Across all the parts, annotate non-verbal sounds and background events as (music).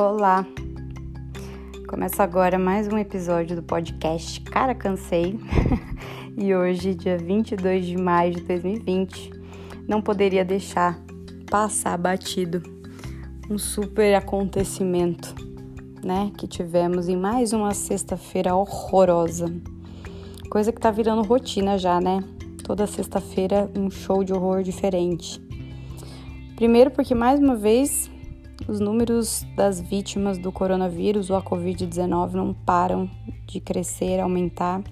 Olá! Começa agora mais um episódio do podcast Cara Cansei (laughs) e hoje, dia 22 de maio de 2020, não poderia deixar passar batido um super acontecimento, né, que tivemos em mais uma sexta-feira horrorosa. Coisa que tá virando rotina já, né? Toda sexta-feira um show de horror diferente. Primeiro porque mais uma vez os números das vítimas do coronavírus ou a Covid-19 não param de crescer, aumentar.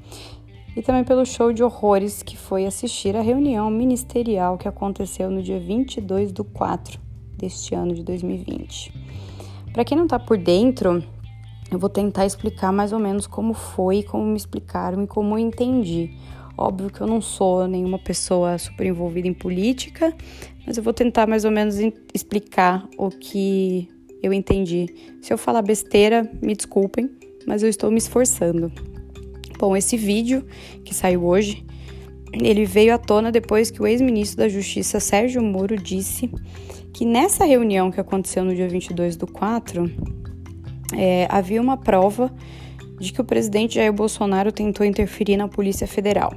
E também pelo show de horrores que foi assistir a reunião ministerial que aconteceu no dia 22 do 4 deste ano de 2020. Para quem não está por dentro, eu vou tentar explicar mais ou menos como foi, como me explicaram e como eu entendi. Óbvio que eu não sou nenhuma pessoa super envolvida em política, mas eu vou tentar mais ou menos explicar o que eu entendi. Se eu falar besteira, me desculpem, mas eu estou me esforçando. Bom, esse vídeo que saiu hoje, ele veio à tona depois que o ex-ministro da Justiça Sérgio Moro disse que nessa reunião que aconteceu no dia 22 do 4, é, havia uma prova de que o presidente Jair Bolsonaro tentou interferir na Polícia Federal.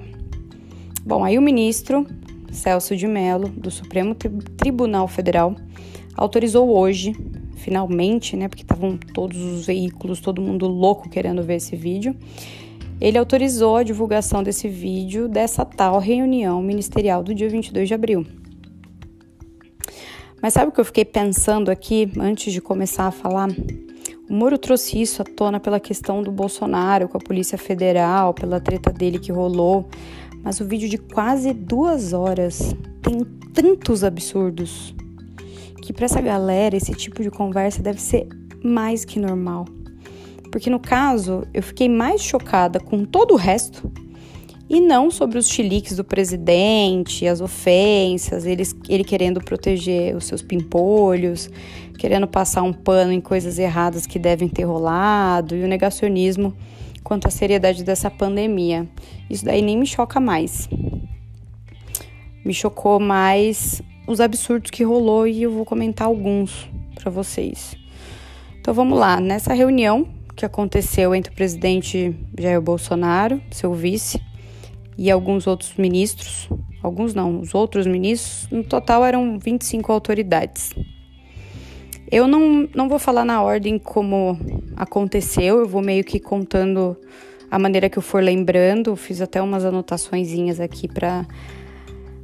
Bom, aí o ministro Celso de Mello, do Supremo Tribunal Federal, autorizou hoje, finalmente, né, porque estavam todos os veículos, todo mundo louco querendo ver esse vídeo, ele autorizou a divulgação desse vídeo dessa tal reunião ministerial do dia 22 de abril. Mas sabe o que eu fiquei pensando aqui antes de começar a falar? O Moro trouxe isso à tona pela questão do Bolsonaro com a Polícia Federal, pela treta dele que rolou mas o vídeo de quase duas horas tem tantos absurdos que para essa galera esse tipo de conversa deve ser mais que normal. Porque no caso, eu fiquei mais chocada com todo o resto e não sobre os chiliques do presidente, as ofensas, ele, ele querendo proteger os seus pimpolhos, querendo passar um pano em coisas erradas que devem ter rolado e o negacionismo quanto à seriedade dessa pandemia. Isso daí nem me choca mais. Me chocou mais os absurdos que rolou e eu vou comentar alguns para vocês. Então vamos lá, nessa reunião que aconteceu entre o presidente Jair Bolsonaro, seu vice, e alguns outros ministros, alguns não, os outros ministros, no total eram 25 autoridades. Eu não, não vou falar na ordem como aconteceu, eu vou meio que contando a maneira que eu for lembrando. Fiz até umas anotaçõezinhas aqui para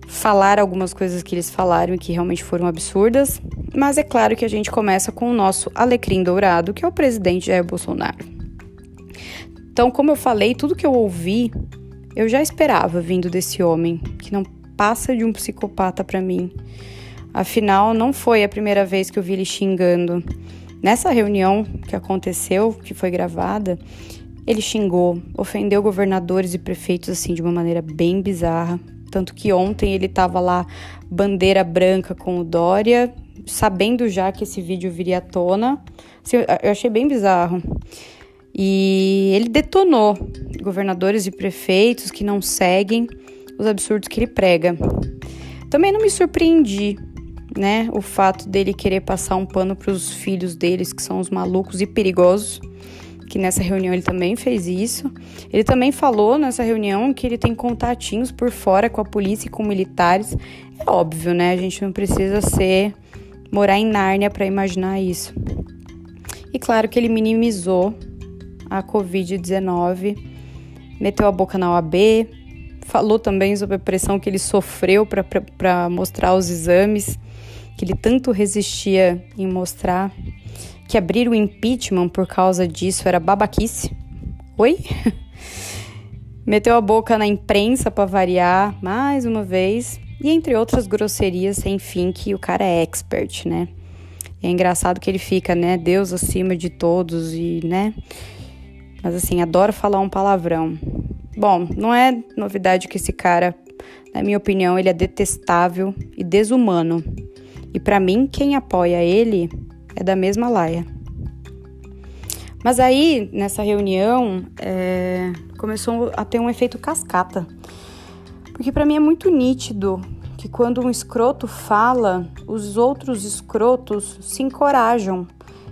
falar algumas coisas que eles falaram e que realmente foram absurdas. Mas é claro que a gente começa com o nosso alecrim dourado, que é o presidente Jair Bolsonaro. Então, como eu falei, tudo que eu ouvi, eu já esperava vindo desse homem, que não passa de um psicopata para mim. Afinal, não foi a primeira vez que eu vi ele xingando. Nessa reunião que aconteceu, que foi gravada, ele xingou, ofendeu governadores e prefeitos assim de uma maneira bem bizarra. Tanto que ontem ele estava lá, bandeira branca com o Dória, sabendo já que esse vídeo viria à tona. Assim, eu achei bem bizarro. E ele detonou governadores e prefeitos que não seguem os absurdos que ele prega. Também não me surpreendi né? O fato dele querer passar um pano para os filhos deles, que são os malucos e perigosos, que nessa reunião ele também fez isso. Ele também falou nessa reunião que ele tem contatinhos por fora com a polícia e com militares. É óbvio, né? A gente não precisa ser morar em Nárnia para imaginar isso. E claro que ele minimizou a Covid-19, meteu a boca na OAB, falou também sobre a pressão que ele sofreu para mostrar os exames que ele tanto resistia em mostrar que abrir o impeachment por causa disso era babaquice. Oi? (laughs) Meteu a boca na imprensa para variar, mais uma vez, e entre outras grosserias sem fim que o cara é expert, né? É engraçado que ele fica, né, Deus acima de todos e, né? Mas assim, adora falar um palavrão. Bom, não é novidade que esse cara, na minha opinião, ele é detestável e desumano. E para mim, quem apoia ele é da mesma laia. Mas aí, nessa reunião, é, começou a ter um efeito cascata. Porque para mim é muito nítido que quando um escroto fala, os outros escrotos se encorajam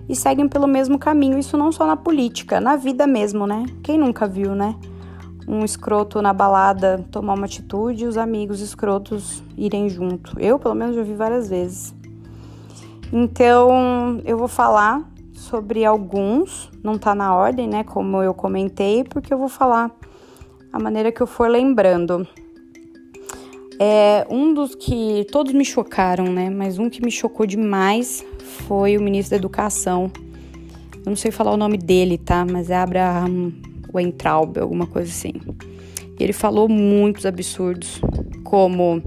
e seguem pelo mesmo caminho. Isso não só na política, na vida mesmo, né? Quem nunca viu, né? Um escroto na balada tomar uma atitude e os amigos escrotos irem junto. Eu, pelo menos, já vi várias vezes. Então, eu vou falar sobre alguns, não tá na ordem, né? Como eu comentei, porque eu vou falar a maneira que eu for lembrando. É, um dos que todos me chocaram, né? Mas um que me chocou demais foi o ministro da Educação. Eu não sei falar o nome dele, tá? Mas é Abraham Weintraub, alguma coisa assim. Ele falou muitos absurdos, como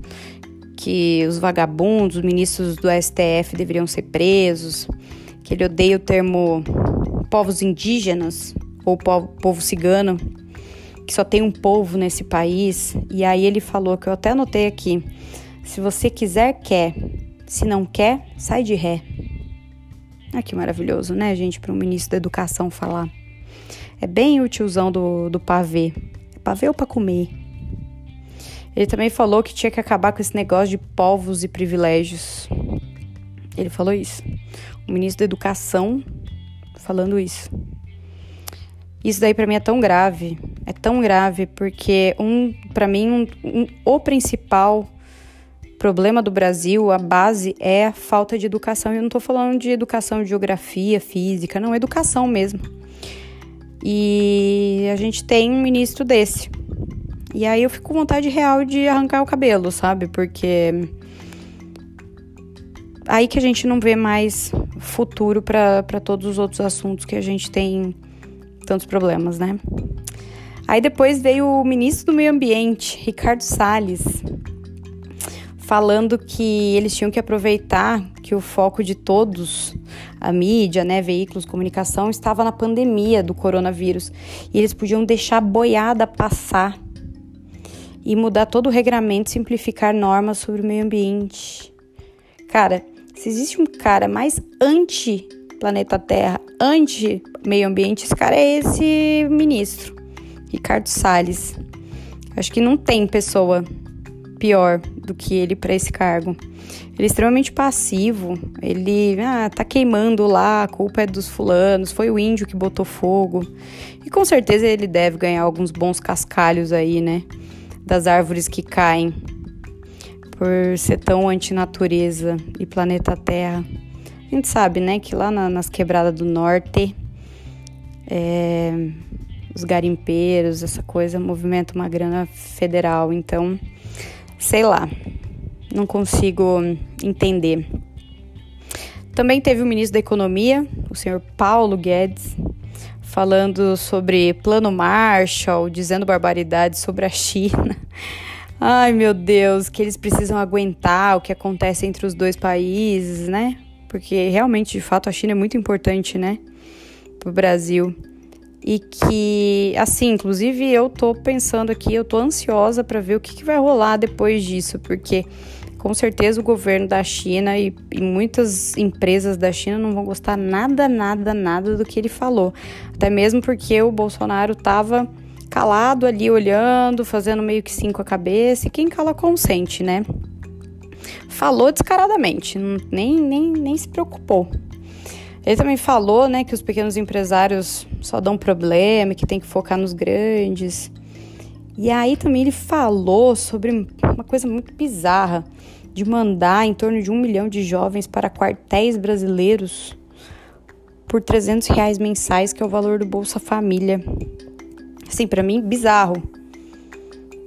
que os vagabundos, os ministros do STF deveriam ser presos, que ele odeia o termo povos indígenas ou povo, povo cigano, que só tem um povo nesse país. E aí ele falou que eu até anotei aqui: se você quiser, quer. Se não quer, sai de ré. Ah, que maravilhoso, né, gente, para um ministro da educação falar. É bem o tiozão do, do pavê. É pavê ou para comer? Ele também falou que tinha que acabar com esse negócio de povos e privilégios. Ele falou isso. O ministro da Educação falando isso. Isso daí para mim é tão grave, é tão grave porque um, para mim, um, um, o principal problema do Brasil, a base é a falta de educação. Eu não estou falando de educação de geografia, física, não, educação mesmo. E a gente tem um ministro desse. E aí eu fico com vontade real de arrancar o cabelo, sabe? Porque aí que a gente não vê mais futuro para todos os outros assuntos que a gente tem tantos problemas, né? Aí depois veio o ministro do Meio Ambiente, Ricardo Salles, falando que eles tinham que aproveitar que o foco de todos, a mídia, né, veículos, comunicação, estava na pandemia do coronavírus e eles podiam deixar a boiada passar e mudar todo o regramento, simplificar normas sobre o meio ambiente. Cara, se existe um cara mais anti planeta Terra, anti meio ambiente, esse cara é esse ministro, Ricardo Salles. Acho que não tem pessoa pior do que ele para esse cargo. Ele é extremamente passivo, ele ah, tá queimando lá, a culpa é dos fulanos, foi o índio que botou fogo. E com certeza ele deve ganhar alguns bons cascalhos aí, né? Das árvores que caem por ser tão antinatureza e planeta Terra. A gente sabe, né, que lá na, nas quebradas do norte, é, os garimpeiros, essa coisa, movimenta uma grana federal. Então, sei lá, não consigo entender. Também teve o ministro da Economia, o senhor Paulo Guedes, falando sobre plano Marshall, dizendo barbaridades sobre a China. (laughs) Ai, meu Deus, que eles precisam aguentar o que acontece entre os dois países, né? Porque realmente, de fato, a China é muito importante, né, para o Brasil e que, assim, inclusive eu tô pensando aqui, eu tô ansiosa para ver o que, que, vai rolar depois disso, porque com certeza o governo da China e, e, muitas empresas da China não vão gostar nada, nada, nada do que ele falou. Até mesmo porque o Bolsonaro tava calado ali, olhando, fazendo meio que sim com a cabeça, e quem cala consente, né? Falou descaradamente, nem, nem, nem se preocupou. Ele também falou, né, que os pequenos empresários só dão problema, que tem que focar nos grandes. E aí também ele falou sobre uma coisa muito bizarra de mandar em torno de um milhão de jovens para quartéis brasileiros por 300 reais mensais, que é o valor do Bolsa Família. Assim, para mim, bizarro.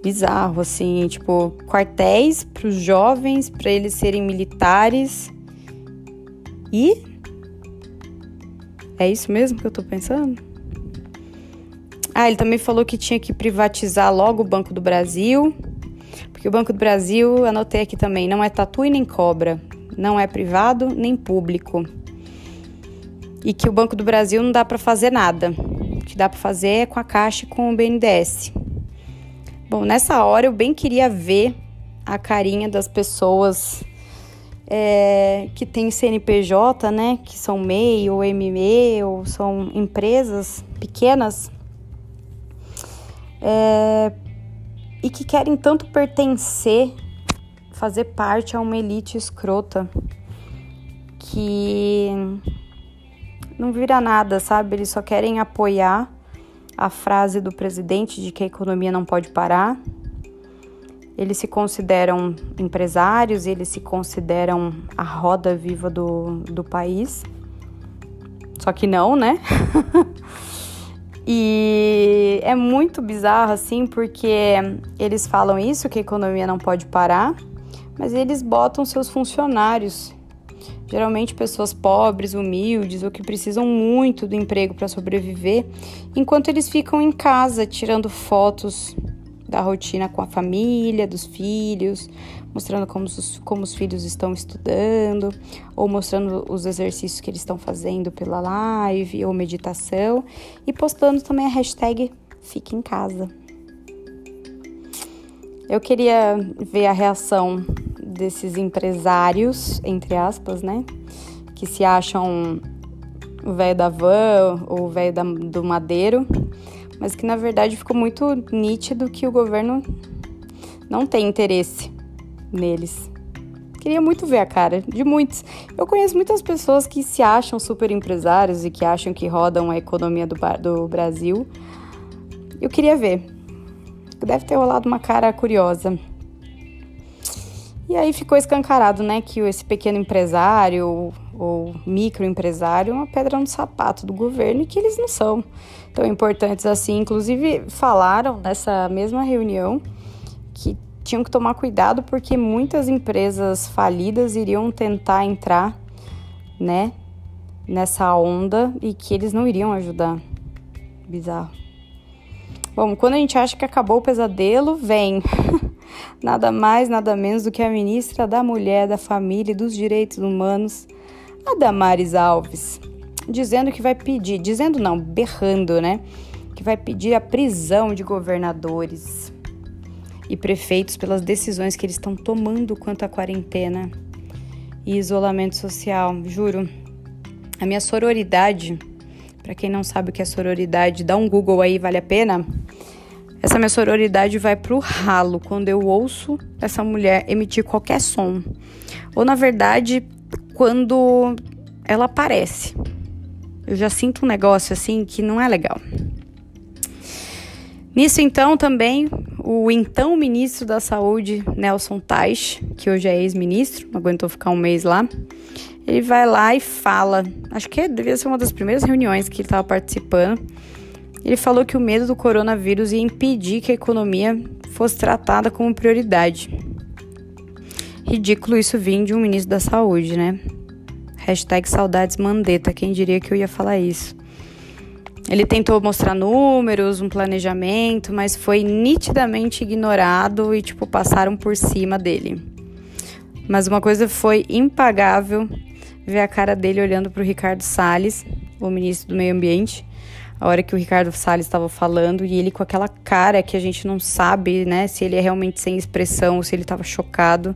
Bizarro, assim, tipo, quartéis para os jovens, para eles serem militares. E é isso mesmo que eu tô pensando? Ah, ele também falou que tinha que privatizar logo o Banco do Brasil, porque o Banco do Brasil, anotei aqui também, não é tatu e nem cobra, não é privado nem público. E que o Banco do Brasil não dá para fazer nada. O que dá para fazer é com a Caixa e com o BNDES. Bom, nessa hora eu bem queria ver a carinha das pessoas é, que tem CNPJ, né, que são MEI ou ME, ou são empresas pequenas, é, e que querem tanto pertencer, fazer parte a uma elite escrota, que não vira nada, sabe? Eles só querem apoiar a frase do presidente de que a economia não pode parar. Eles se consideram empresários, eles se consideram a roda viva do, do país. Só que não, né? (laughs) e é muito bizarro assim, porque eles falam isso, que a economia não pode parar, mas eles botam seus funcionários geralmente pessoas pobres, humildes ou que precisam muito do emprego para sobreviver, enquanto eles ficam em casa tirando fotos da rotina com a família, dos filhos, mostrando como os, como os filhos estão estudando, ou mostrando os exercícios que eles estão fazendo pela live ou meditação, e postando também a hashtag Fique em Casa. Eu queria ver a reação desses empresários, entre aspas, né? Que se acham o velho da van ou o velho do madeiro, mas que na verdade ficou muito nítido que o governo não tem interesse neles. Queria muito ver a cara de muitos. Eu conheço muitas pessoas que se acham super empresários e que acham que rodam a economia do, do Brasil. Eu queria ver. Deve ter rolado uma cara curiosa. E aí ficou escancarado, né, que esse pequeno empresário ou microempresário é uma pedra no sapato do governo e que eles não são tão importantes assim. Inclusive, falaram nessa mesma reunião que tinham que tomar cuidado porque muitas empresas falidas iriam tentar entrar, né, nessa onda e que eles não iriam ajudar. Bizarro. Bom, quando a gente acha que acabou o pesadelo, vem (laughs) nada mais, nada menos do que a ministra da Mulher, da Família e dos Direitos Humanos, a Damares Alves, dizendo que vai pedir, dizendo não, berrando, né? Que vai pedir a prisão de governadores e prefeitos pelas decisões que eles estão tomando quanto à quarentena e isolamento social. Juro, a minha sororidade, para quem não sabe o que é sororidade, dá um Google aí, vale a pena essa minha sororidade vai pro ralo quando eu ouço essa mulher emitir qualquer som. Ou na verdade, quando ela aparece. Eu já sinto um negócio assim que não é legal. Nisso então também o então ministro da Saúde, Nelson Tais, que hoje é ex-ministro, aguentou ficar um mês lá, ele vai lá e fala, acho que devia ser uma das primeiras reuniões que ele estava participando, ele falou que o medo do coronavírus ia impedir que a economia fosse tratada como prioridade. Ridículo isso vir de um ministro da saúde, né? Hashtag saudades Mandetta, quem diria que eu ia falar isso. Ele tentou mostrar números, um planejamento, mas foi nitidamente ignorado e, tipo, passaram por cima dele. Mas uma coisa foi impagável ver a cara dele olhando para o Ricardo Salles, o ministro do Meio Ambiente, a hora que o Ricardo Salles estava falando e ele com aquela cara que a gente não sabe, né, se ele é realmente sem expressão ou se ele estava chocado,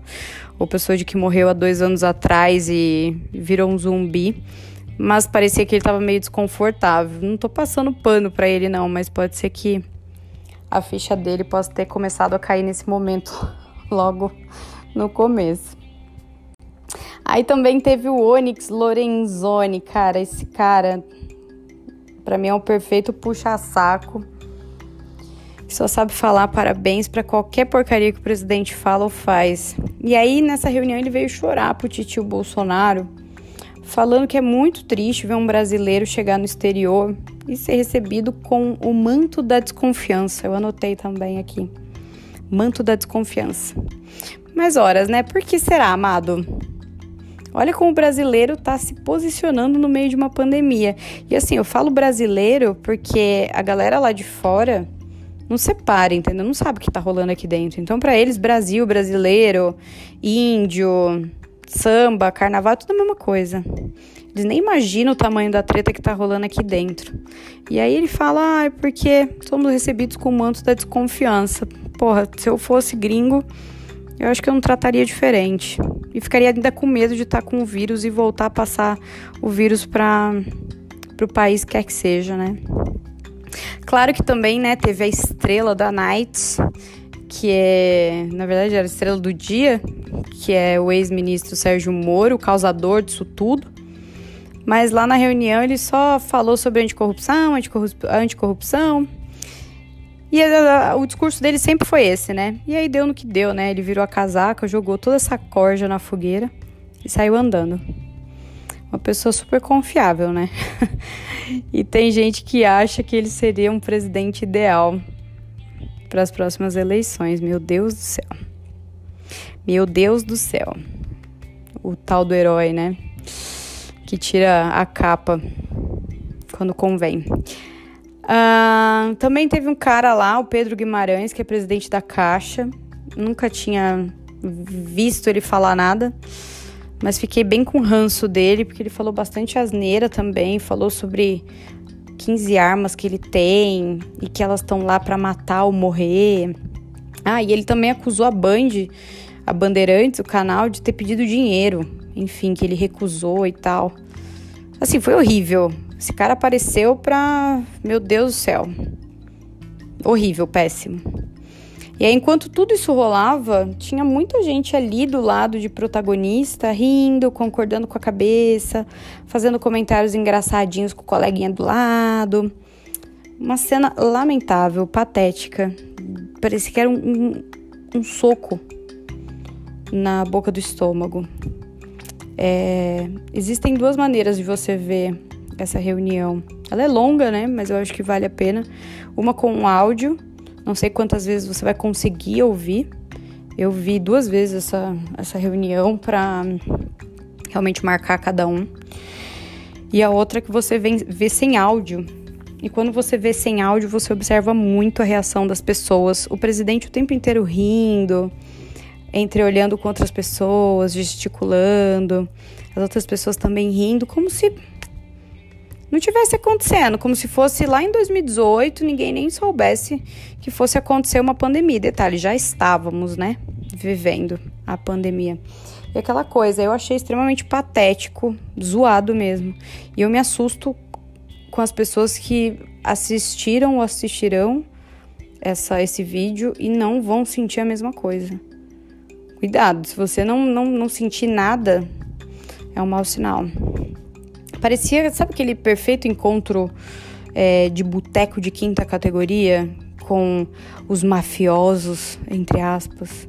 ou pessoa de que morreu há dois anos atrás e virou um zumbi. Mas parecia que ele estava meio desconfortável. Não tô passando pano para ele não, mas pode ser que a ficha dele possa ter começado a cair nesse momento (laughs) logo no começo. Aí também teve o Onyx Lorenzoni, cara, esse cara para mim é um perfeito puxa-saco. Só sabe falar parabéns para qualquer porcaria que o presidente fala ou faz. E aí, nessa reunião, ele veio chorar pro titio Bolsonaro, falando que é muito triste ver um brasileiro chegar no exterior e ser recebido com o manto da desconfiança. Eu anotei também aqui. Manto da desconfiança. Mas horas, né? Por que será, amado? Olha como o brasileiro está se posicionando no meio de uma pandemia. E assim, eu falo brasileiro porque a galera lá de fora não separa, entendeu? Não sabe o que está rolando aqui dentro. Então, para eles, Brasil, brasileiro, índio, samba, carnaval, é tudo a mesma coisa. Eles nem imaginam o tamanho da treta que tá rolando aqui dentro. E aí ele fala, ah, é porque somos recebidos com o manto da desconfiança. Porra, se eu fosse gringo, eu acho que eu não trataria diferente. E ficaria ainda com medo de estar com o vírus e voltar a passar o vírus para o país quer que seja, né? Claro que também, né, teve a estrela da Nights, que é, na verdade, era a estrela do dia, que é o ex-ministro Sérgio Moro, o causador disso tudo. Mas lá na reunião ele só falou sobre anticorrupção, anticorrupção. E a, o discurso dele sempre foi esse, né? E aí deu no que deu, né? Ele virou a casaca, jogou toda essa corja na fogueira e saiu andando. Uma pessoa super confiável, né? (laughs) e tem gente que acha que ele seria um presidente ideal para as próximas eleições. Meu Deus do céu. Meu Deus do céu. O tal do herói, né? Que tira a capa quando convém. Uh, também teve um cara lá, o Pedro Guimarães, que é presidente da Caixa. Nunca tinha visto ele falar nada, mas fiquei bem com ranço dele, porque ele falou bastante asneira também. Falou sobre 15 armas que ele tem e que elas estão lá para matar ou morrer. Ah, e ele também acusou a Band, a Bandeirantes, o canal, de ter pedido dinheiro. Enfim, que ele recusou e tal. Assim, foi horrível. Esse cara apareceu pra. Meu Deus do céu. Horrível, péssimo. E aí, enquanto tudo isso rolava, tinha muita gente ali do lado de protagonista, rindo, concordando com a cabeça, fazendo comentários engraçadinhos com o coleguinha do lado. Uma cena lamentável, patética. Parecia que era um, um, um soco na boca do estômago. É, existem duas maneiras de você ver essa reunião. Ela é longa, né? Mas eu acho que vale a pena. Uma com áudio, não sei quantas vezes você vai conseguir ouvir. Eu vi duas vezes essa, essa reunião para realmente marcar cada um. E a outra que você vê, vê sem áudio. E quando você vê sem áudio, você observa muito a reação das pessoas. O presidente o tempo inteiro rindo, entre olhando com outras pessoas, gesticulando, as outras pessoas também rindo, como se não tivesse acontecendo, como se fosse lá em 2018, ninguém nem soubesse que fosse acontecer uma pandemia. Detalhe, já estávamos, né, vivendo a pandemia. E aquela coisa, eu achei extremamente patético, zoado mesmo. E eu me assusto com as pessoas que assistiram ou assistirão essa, esse vídeo e não vão sentir a mesma coisa. Cuidado, se você não, não, não sentir nada, é um mau sinal. Parecia, sabe aquele perfeito encontro é, de boteco de quinta categoria com os mafiosos, entre aspas,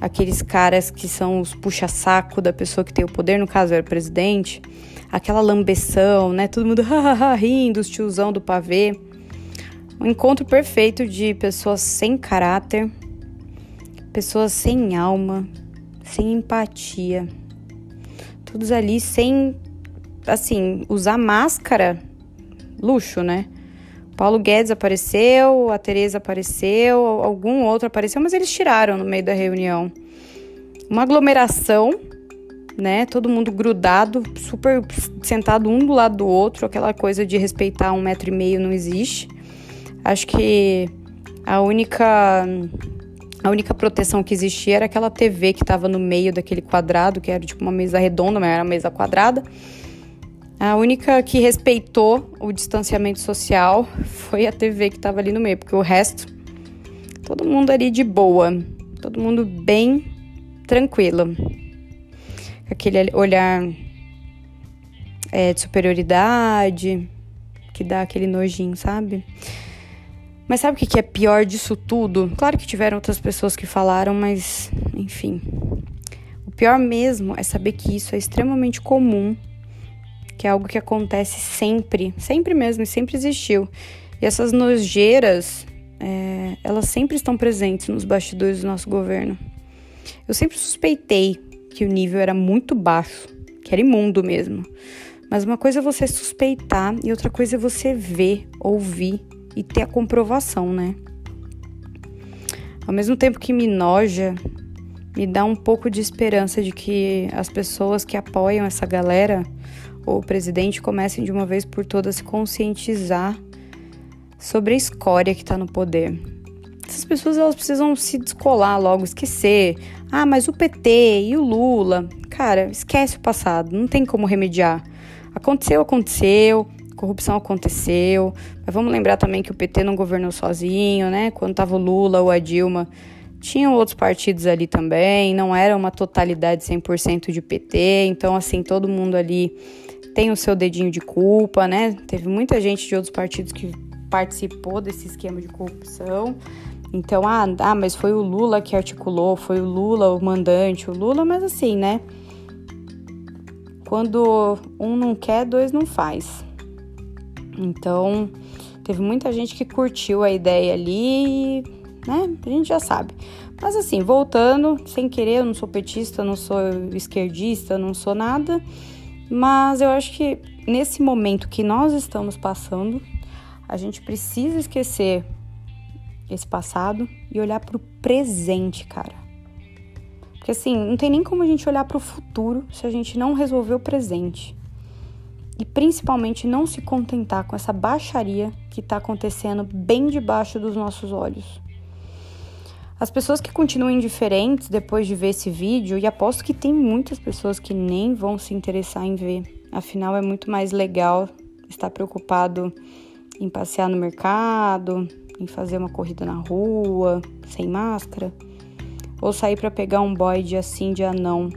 aqueles caras que são os puxa-saco da pessoa que tem o poder, no caso era o presidente, aquela lambeção, né? Todo mundo (laughs) rindo, os tiozão do pavê. Um encontro perfeito de pessoas sem caráter, pessoas sem alma, sem empatia. Todos ali sem assim, usar máscara, luxo, né? Paulo Guedes apareceu, a Tereza apareceu, algum outro apareceu, mas eles tiraram no meio da reunião. Uma aglomeração, né? Todo mundo grudado, super sentado um do lado do outro, aquela coisa de respeitar um metro e meio não existe. Acho que a única a única proteção que existia era aquela TV que estava no meio daquele quadrado, que era tipo uma mesa redonda, mas era uma mesa quadrada. A única que respeitou o distanciamento social foi a TV que estava ali no meio, porque o resto, todo mundo ali de boa, todo mundo bem tranquilo. Aquele olhar é, de superioridade, que dá aquele nojinho, sabe? Mas sabe o que é pior disso tudo? Claro que tiveram outras pessoas que falaram, mas enfim. O pior mesmo é saber que isso é extremamente comum que é algo que acontece sempre, sempre mesmo, e sempre existiu. E essas nojeiras, é, elas sempre estão presentes nos bastidores do nosso governo. Eu sempre suspeitei que o nível era muito baixo, que era imundo mesmo. Mas uma coisa é você suspeitar e outra coisa é você ver, ouvir e ter a comprovação, né? Ao mesmo tempo que me noja, me dá um pouco de esperança de que as pessoas que apoiam essa galera o presidente comecem de uma vez por todas a se conscientizar sobre a escória que está no poder. Essas pessoas elas precisam se descolar logo, esquecer. Ah, mas o PT e o Lula. Cara, esquece o passado, não tem como remediar. Aconteceu, aconteceu, corrupção aconteceu. Mas vamos lembrar também que o PT não governou sozinho, né? Quando tava o Lula ou a Dilma, tinham outros partidos ali também, não era uma totalidade 100% de PT. Então, assim, todo mundo ali tem o seu dedinho de culpa, né? Teve muita gente de outros partidos que participou desse esquema de corrupção. Então, ah, ah, mas foi o Lula que articulou, foi o Lula o mandante, o Lula, mas assim, né? Quando um não quer, dois não faz. Então, teve muita gente que curtiu a ideia ali, né? A gente já sabe. Mas assim, voltando, sem querer, eu não sou petista, não sou esquerdista, não sou nada. Mas eu acho que nesse momento que nós estamos passando, a gente precisa esquecer esse passado e olhar para o presente, cara. Porque assim, não tem nem como a gente olhar para o futuro se a gente não resolver o presente. E principalmente não se contentar com essa baixaria que está acontecendo bem debaixo dos nossos olhos. As pessoas que continuam indiferentes depois de ver esse vídeo, e aposto que tem muitas pessoas que nem vão se interessar em ver, afinal é muito mais legal estar preocupado em passear no mercado, em fazer uma corrida na rua, sem máscara, ou sair para pegar um boy de assim de anão,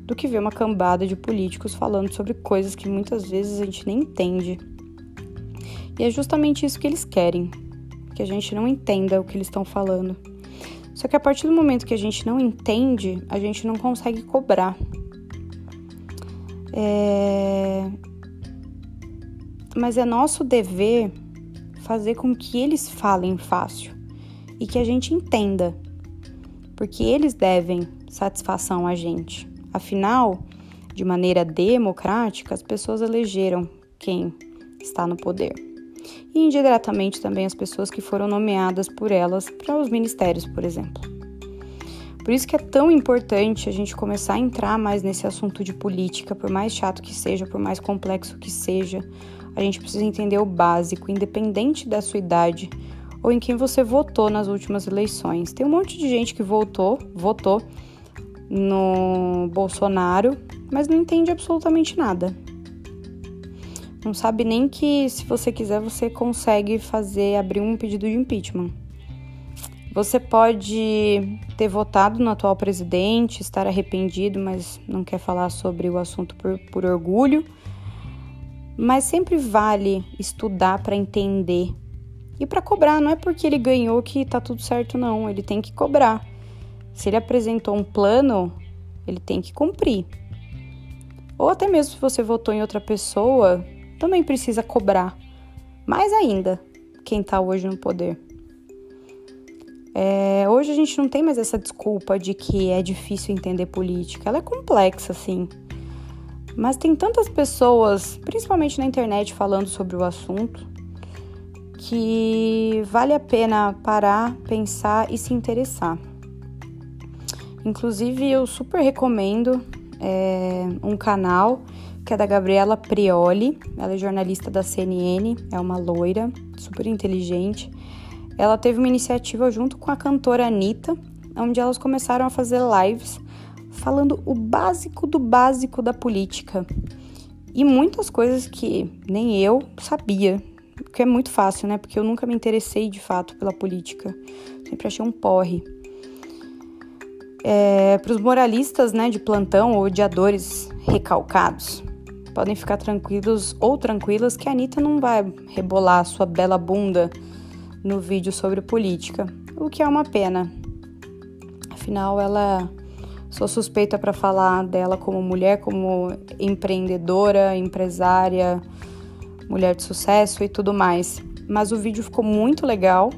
do que ver uma cambada de políticos falando sobre coisas que muitas vezes a gente nem entende. E é justamente isso que eles querem, que a gente não entenda o que eles estão falando. Só que a partir do momento que a gente não entende, a gente não consegue cobrar. É... Mas é nosso dever fazer com que eles falem fácil e que a gente entenda, porque eles devem satisfação a gente. Afinal, de maneira democrática, as pessoas elegeram quem está no poder e indiretamente também as pessoas que foram nomeadas por elas para os ministérios, por exemplo. Por isso que é tão importante a gente começar a entrar mais nesse assunto de política, por mais chato que seja, por mais complexo que seja, a gente precisa entender o básico, independente da sua idade ou em quem você votou nas últimas eleições. Tem um monte de gente que votou, votou no Bolsonaro, mas não entende absolutamente nada. Não sabe nem que, se você quiser, você consegue fazer, abrir um pedido de impeachment. Você pode ter votado no atual presidente, estar arrependido, mas não quer falar sobre o assunto por, por orgulho. Mas sempre vale estudar para entender e para cobrar. Não é porque ele ganhou que tá tudo certo, não. Ele tem que cobrar. Se ele apresentou um plano, ele tem que cumprir. Ou até mesmo se você votou em outra pessoa, também precisa cobrar. Mais ainda, quem está hoje no poder. É, hoje a gente não tem mais essa desculpa de que é difícil entender política. Ela é complexa, sim. Mas tem tantas pessoas, principalmente na internet, falando sobre o assunto, que vale a pena parar, pensar e se interessar. Inclusive, eu super recomendo é, um canal que é da Gabriela Prioli. Ela é jornalista da CNN, é uma loira, super inteligente. Ela teve uma iniciativa junto com a cantora Anitta, onde elas começaram a fazer lives falando o básico do básico da política. E muitas coisas que nem eu sabia, que é muito fácil, né? Porque eu nunca me interessei de fato pela política. Sempre achei um porre. É, Para os moralistas né, de plantão ou odiadores recalcados, podem ficar tranquilos ou tranquilas que a Anitta não vai rebolar sua bela bunda no vídeo sobre política, o que é uma pena. Afinal, ela sou suspeita para falar dela como mulher, como empreendedora, empresária, mulher de sucesso e tudo mais. Mas o vídeo ficou muito legal.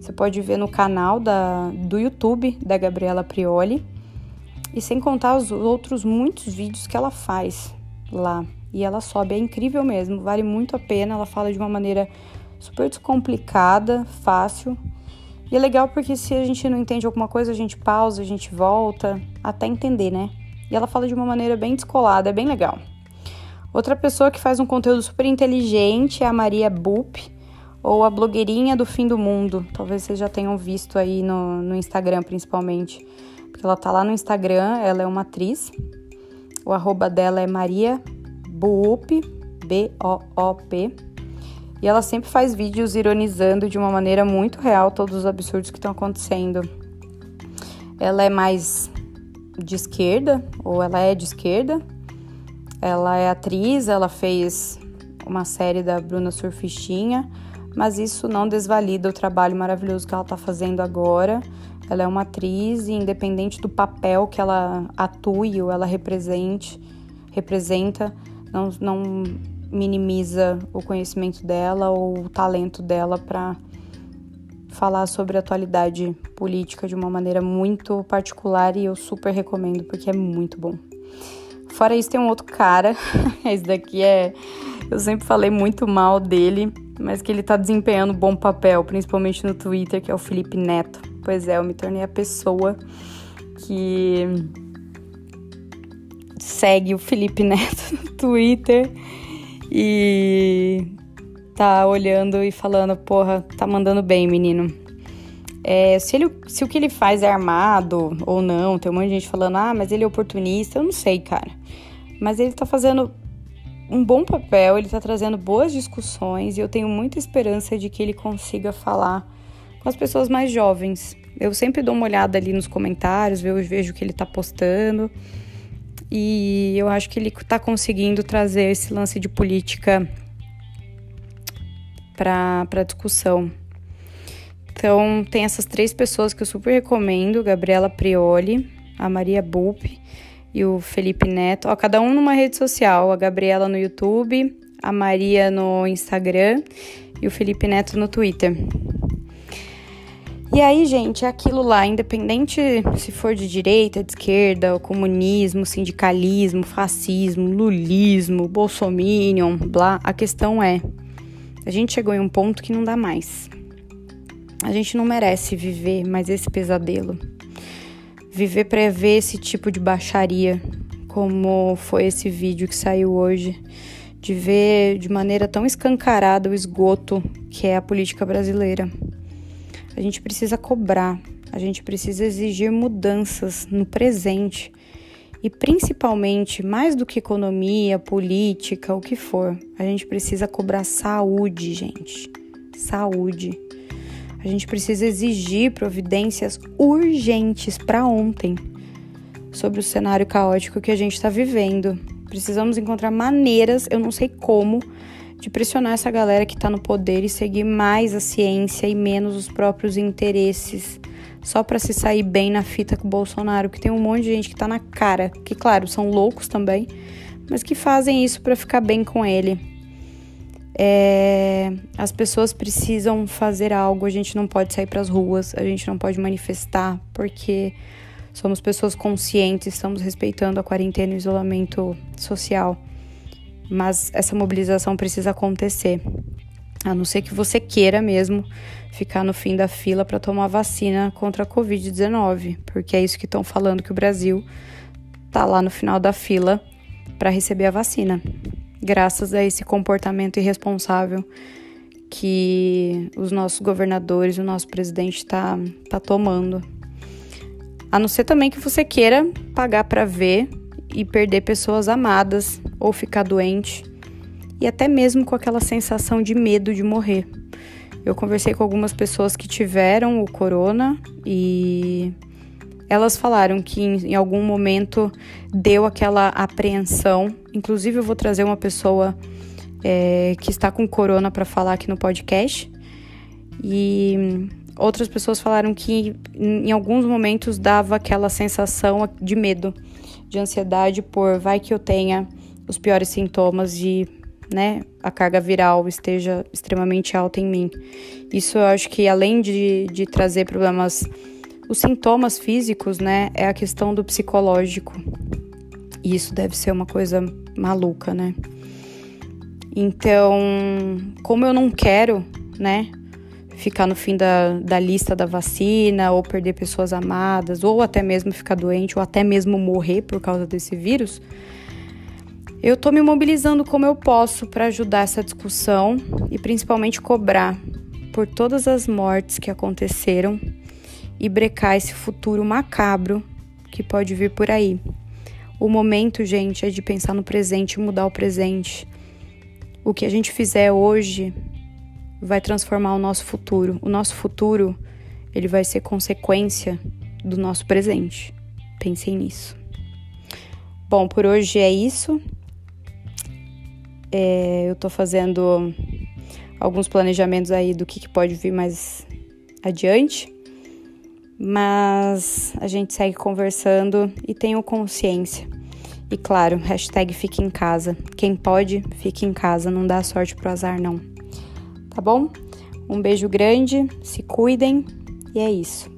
Você pode ver no canal da, do YouTube da Gabriela Prioli. E sem contar os outros muitos vídeos que ela faz lá e ela sobe. É incrível mesmo, vale muito a pena. Ela fala de uma maneira super descomplicada, fácil. E é legal porque se a gente não entende alguma coisa, a gente pausa, a gente volta até entender, né? E ela fala de uma maneira bem descolada, é bem legal. Outra pessoa que faz um conteúdo super inteligente é a Maria Bup, ou a blogueirinha do fim do mundo. Talvez vocês já tenham visto aí no, no Instagram, principalmente. Porque ela tá lá no Instagram, ela é uma atriz. O arroba dela é Maria Boop, B-O-O-P. E ela sempre faz vídeos ironizando de uma maneira muito real todos os absurdos que estão acontecendo. Ela é mais de esquerda, ou ela é de esquerda. Ela é atriz, ela fez uma série da Bruna Surfistinha, mas isso não desvalida o trabalho maravilhoso que ela está fazendo agora. Ela é uma atriz e independente do papel que ela atue ou ela represente, representa, não, não minimiza o conhecimento dela ou o talento dela para falar sobre a atualidade política de uma maneira muito particular e eu super recomendo porque é muito bom. Fora isso, tem um outro cara, (laughs) esse daqui é. Eu sempre falei muito mal dele, mas que ele tá desempenhando um bom papel, principalmente no Twitter, que é o Felipe Neto. Pois é, eu me tornei a pessoa que segue o Felipe Neto no (laughs) Twitter e tá olhando e falando, porra, tá mandando bem, menino. É, se, ele, se o que ele faz é armado ou não, tem um monte de gente falando, ah, mas ele é oportunista, eu não sei, cara. Mas ele tá fazendo um bom papel, ele tá trazendo boas discussões e eu tenho muita esperança de que ele consiga falar com as pessoas mais jovens. Eu sempre dou uma olhada ali nos comentários, eu vejo o que ele tá postando. E eu acho que ele está conseguindo trazer esse lance de política para a discussão. Então, tem essas três pessoas que eu super recomendo: Gabriela Prioli, a Maria Bulp e o Felipe Neto. Ó, cada um numa rede social: a Gabriela no YouTube, a Maria no Instagram e o Felipe Neto no Twitter. E aí, gente, é aquilo lá, independente se for de direita, de esquerda, o comunismo, sindicalismo, fascismo, lulismo, bolsominion, blá, a questão é, a gente chegou em um ponto que não dá mais. A gente não merece viver mais esse pesadelo. Viver para ver esse tipo de baixaria, como foi esse vídeo que saiu hoje, de ver de maneira tão escancarada o esgoto que é a política brasileira. A gente precisa cobrar, a gente precisa exigir mudanças no presente e principalmente, mais do que economia, política, o que for, a gente precisa cobrar saúde, gente. Saúde. A gente precisa exigir providências urgentes para ontem sobre o cenário caótico que a gente está vivendo. Precisamos encontrar maneiras, eu não sei como, de pressionar essa galera que está no poder e seguir mais a ciência e menos os próprios interesses, só para se sair bem na fita com o Bolsonaro, que tem um monte de gente que está na cara, que claro, são loucos também, mas que fazem isso para ficar bem com ele. É, as pessoas precisam fazer algo, a gente não pode sair para as ruas, a gente não pode manifestar, porque somos pessoas conscientes, estamos respeitando a quarentena e o isolamento social mas essa mobilização precisa acontecer. A não ser que você queira mesmo ficar no fim da fila para tomar vacina contra a Covid-19, porque é isso que estão falando que o Brasil está lá no final da fila para receber a vacina, graças a esse comportamento irresponsável que os nossos governadores, o nosso presidente está tá tomando. A não ser também que você queira pagar para ver e perder pessoas amadas ou ficar doente e até mesmo com aquela sensação de medo de morrer. Eu conversei com algumas pessoas que tiveram o corona e elas falaram que em, algum momento deu aquela apreensão. Inclusive, eu vou trazer uma pessoa é, que está com corona para falar aqui no podcast. E outras pessoas falaram que em alguns momentos dava aquela sensação de medo de ansiedade por vai que eu tenha os piores sintomas e né, a carga viral esteja extremamente alta em mim. Isso eu acho que além de, de trazer problemas, os sintomas físicos, né, é a questão do psicológico. E isso deve ser uma coisa maluca, né? Então, como eu não quero, né, ficar no fim da, da lista da vacina, ou perder pessoas amadas, ou até mesmo ficar doente, ou até mesmo morrer por causa desse vírus, eu tô me mobilizando como eu posso para ajudar essa discussão e principalmente cobrar por todas as mortes que aconteceram e brecar esse futuro macabro que pode vir por aí. O momento, gente, é de pensar no presente e mudar o presente. O que a gente fizer hoje vai transformar o nosso futuro. O nosso futuro, ele vai ser consequência do nosso presente. Pensem nisso. Bom, por hoje é isso. É, eu tô fazendo alguns planejamentos aí do que, que pode vir mais adiante. Mas a gente segue conversando e tenho consciência. E claro, hashtag fique em casa. Quem pode, fique em casa. Não dá sorte pro azar, não. Tá bom? Um beijo grande, se cuidem e é isso.